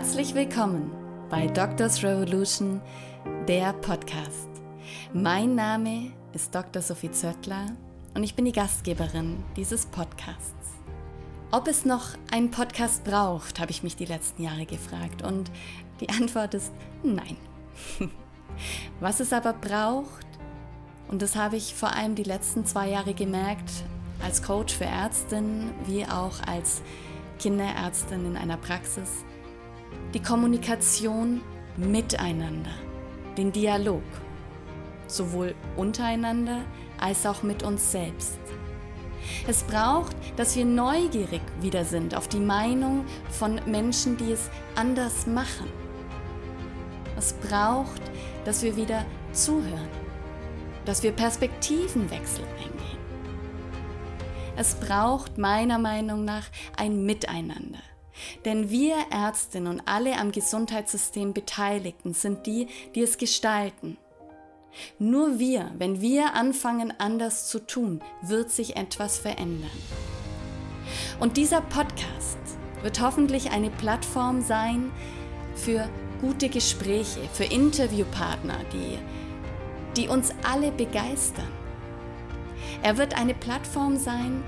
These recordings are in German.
Herzlich willkommen bei Doctors Revolution, der Podcast. Mein Name ist Dr. Sophie Zöttler und ich bin die Gastgeberin dieses Podcasts. Ob es noch einen Podcast braucht, habe ich mich die letzten Jahre gefragt und die Antwort ist nein. Was es aber braucht, und das habe ich vor allem die letzten zwei Jahre gemerkt, als Coach für Ärztinnen wie auch als Kinderärztin in einer Praxis, die Kommunikation miteinander, den Dialog, sowohl untereinander als auch mit uns selbst. Es braucht, dass wir neugierig wieder sind auf die Meinung von Menschen, die es anders machen. Es braucht, dass wir wieder zuhören, dass wir Perspektivenwechsel eingehen. Es braucht meiner Meinung nach ein Miteinander. Denn wir Ärztinnen und alle am Gesundheitssystem Beteiligten sind die, die es gestalten. Nur wir, wenn wir anfangen anders zu tun, wird sich etwas verändern. Und dieser Podcast wird hoffentlich eine Plattform sein für gute Gespräche, für Interviewpartner, die, die uns alle begeistern. Er wird eine Plattform sein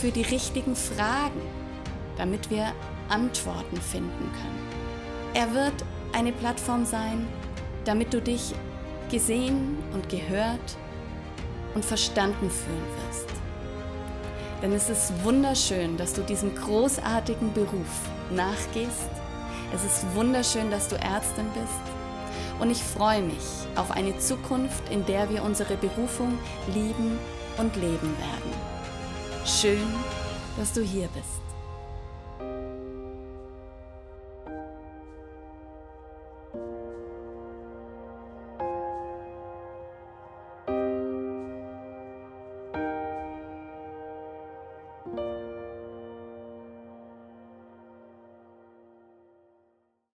für die richtigen Fragen, damit wir Antworten finden können. Er wird eine Plattform sein, damit du dich gesehen und gehört und verstanden fühlen wirst. Denn es ist wunderschön, dass du diesem großartigen Beruf nachgehst. Es ist wunderschön, dass du Ärztin bist. Und ich freue mich auf eine Zukunft, in der wir unsere Berufung lieben und leben werden. Schön, dass du hier bist.